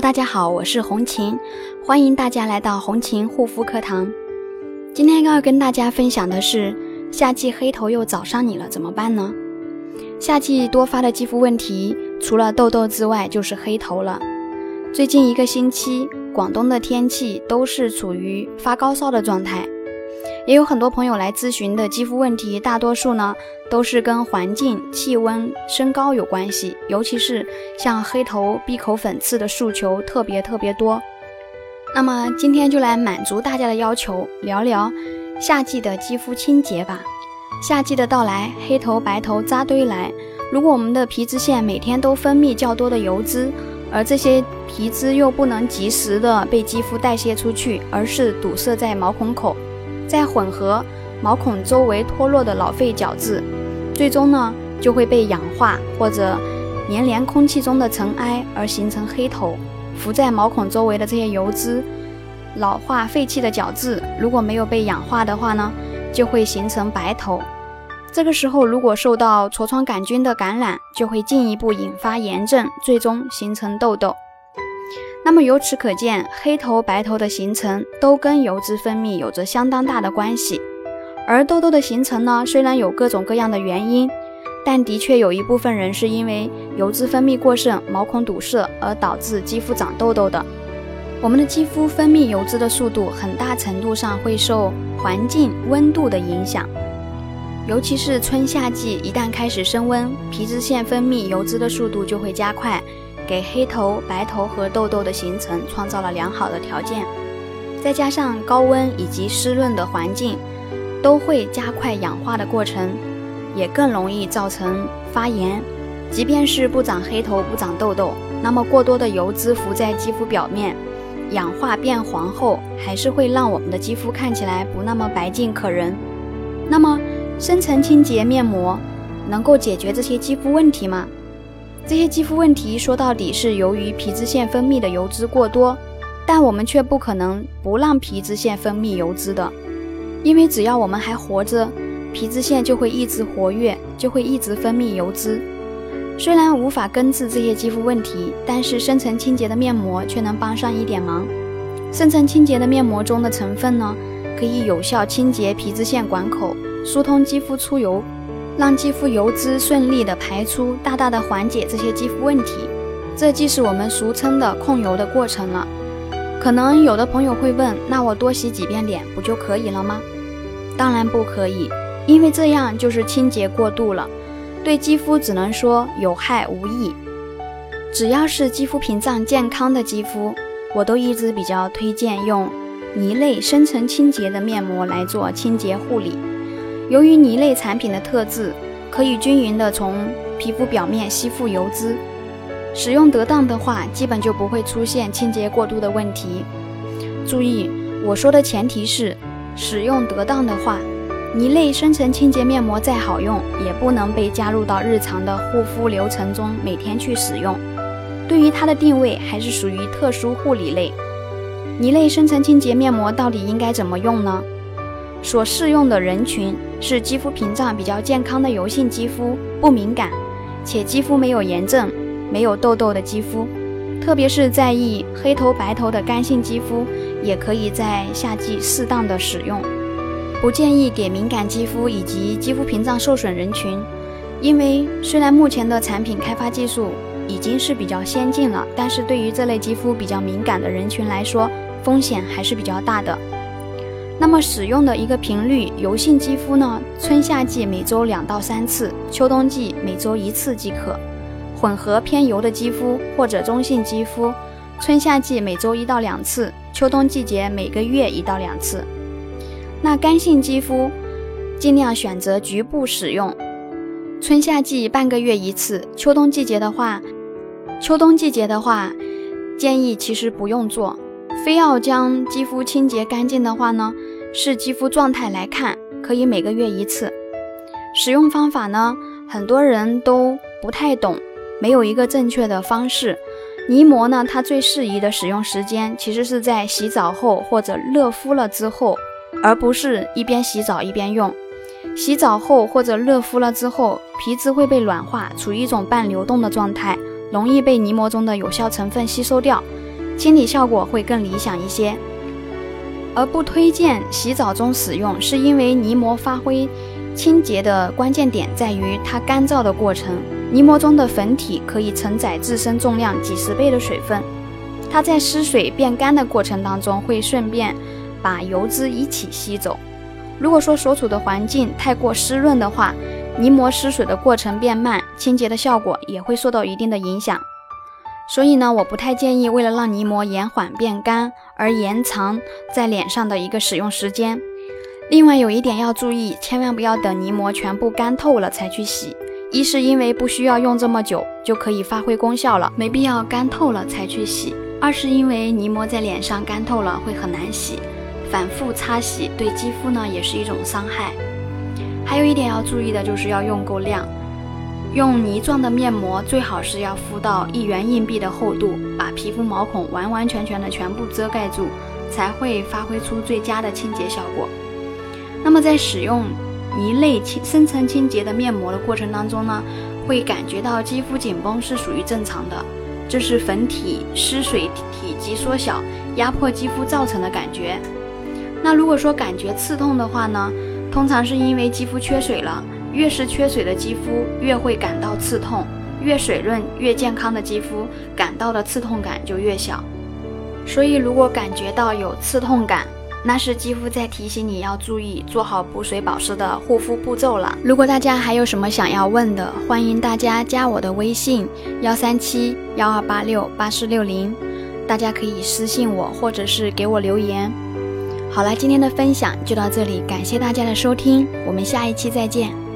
大家好，我是红琴，欢迎大家来到红琴护肤课堂。今天要跟大家分享的是，夏季黑头又找上你了，怎么办呢？夏季多发的肌肤问题，除了痘痘之外，就是黑头了。最近一个星期，广东的天气都是处于发高烧的状态。也有很多朋友来咨询的肌肤问题，大多数呢都是跟环境气温升高有关系，尤其是像黑头、闭口粉刺的诉求特别特别多。那么今天就来满足大家的要求，聊聊夏季的肌肤清洁吧。夏季的到来，黑头白头扎堆来。如果我们的皮脂腺每天都分泌较多的油脂，而这些皮脂又不能及时的被肌肤代谢出去，而是堵塞在毛孔口。再混合毛孔周围脱落的老废角质，最终呢就会被氧化或者粘连空气中的尘埃而形成黑头。浮在毛孔周围的这些油脂、老化废弃的角质，如果没有被氧化的话呢，就会形成白头。这个时候如果受到痤疮杆菌的感染，就会进一步引发炎症，最终形成痘痘。那么由此可见，黑头白头的形成都跟油脂分泌有着相当大的关系。而痘痘的形成呢，虽然有各种各样的原因，但的确有一部分人是因为油脂分泌过剩、毛孔堵塞而导致肌肤长痘痘的。我们的肌肤分泌油脂的速度，很大程度上会受环境温度的影响，尤其是春夏季，一旦开始升温，皮脂腺分泌油脂的速度就会加快。给黑头、白头和痘痘的形成创造了良好的条件，再加上高温以及湿润的环境，都会加快氧化的过程，也更容易造成发炎。即便是不长黑头、不长痘痘，那么过多的油脂浮在肌肤表面，氧化变黄后，还是会让我们的肌肤看起来不那么白净可人。那么，深层清洁面膜能够解决这些肌肤问题吗？这些肌肤问题说到底是由于皮脂腺分泌的油脂过多，但我们却不可能不让皮脂腺分泌油脂的，因为只要我们还活着，皮脂腺就会一直活跃，就会一直分泌油脂。虽然无法根治这些肌肤问题，但是深层清洁的面膜却能帮上一点忙。深层清洁的面膜中的成分呢，可以有效清洁皮脂腺管口，疏通肌肤出油。让肌肤油脂顺利的排出，大大的缓解这些肌肤问题。这既是我们俗称的控油的过程了。可能有的朋友会问，那我多洗几遍脸不就可以了吗？当然不可以，因为这样就是清洁过度了，对肌肤只能说有害无益。只要是肌肤屏障健康的肌肤，我都一直比较推荐用泥类深层清洁的面膜来做清洁护理。由于泥类产品的特质，可以均匀地从皮肤表面吸附油脂，使用得当的话，基本就不会出现清洁过度的问题。注意，我说的前提是使用得当的话，泥类深层清洁面膜再好用，也不能被加入到日常的护肤流程中，每天去使用。对于它的定位，还是属于特殊护理类。泥类深层清洁面膜到底应该怎么用呢？所适用的人群是肌肤屏障比较健康的油性肌肤，不敏感，且肌肤没有炎症、没有痘痘的肌肤，特别是在意黑头白头的干性肌肤，也可以在夏季适当的使用。不建议给敏感肌肤以及肌肤屏障受损人群，因为虽然目前的产品开发技术已经是比较先进了，但是对于这类肌肤比较敏感的人群来说，风险还是比较大的。那么使用的一个频率，油性肌肤呢，春夏季每周两到三次，秋冬季每周一次即可。混合偏油的肌肤或者中性肌肤，春夏季每周一到两次，秋冬季节每个月一到两次。那干性肌肤，尽量选择局部使用，春夏季半个月一次，秋冬季节的话，秋冬季节的话，建议其实不用做。非要将肌肤清洁干净的话呢，视肌肤状态来看，可以每个月一次。使用方法呢，很多人都不太懂，没有一个正确的方式。泥膜呢，它最适宜的使用时间其实是在洗澡后或者热敷了之后，而不是一边洗澡一边用。洗澡后或者热敷了之后，皮脂会被软化，处于一种半流动的状态，容易被泥膜中的有效成分吸收掉。清理效果会更理想一些。而不推荐洗澡中使用，是因为泥膜发挥清洁的关键点在于它干燥的过程。泥膜中的粉体可以承载自身重量几十倍的水分，它在湿水变干的过程当中，会顺便把油脂一起吸走。如果说所处的环境太过湿润的话，泥膜失水的过程变慢，清洁的效果也会受到一定的影响。所以呢，我不太建议为了让泥膜延缓变干而延长在脸上的一个使用时间。另外有一点要注意，千万不要等泥膜全部干透了才去洗。一是因为不需要用这么久就可以发挥功效了，没必要干透了才去洗；二是因为泥膜在脸上干透了会很难洗，反复擦洗对肌肤呢也是一种伤害。还有一点要注意的就是要用够量。用泥状的面膜最好是要敷到一元硬币的厚度，把皮肤毛孔完完全全的全部遮盖住，才会发挥出最佳的清洁效果。那么在使用泥类清深层清洁的面膜的过程当中呢，会感觉到肌肤紧绷是属于正常的，这是粉体失水体积缩小压迫肌肤造成的感觉。那如果说感觉刺痛的话呢，通常是因为肌肤缺水了。越是缺水的肌肤，越会感到刺痛；越水润、越健康的肌肤，感到的刺痛感就越小。所以，如果感觉到有刺痛感，那是肌肤在提醒你要注意做好补水保湿的护肤步骤了。如果大家还有什么想要问的，欢迎大家加我的微信：幺三七幺二八六八四六零，大家可以私信我，或者是给我留言。好了，今天的分享就到这里，感谢大家的收听，我们下一期再见。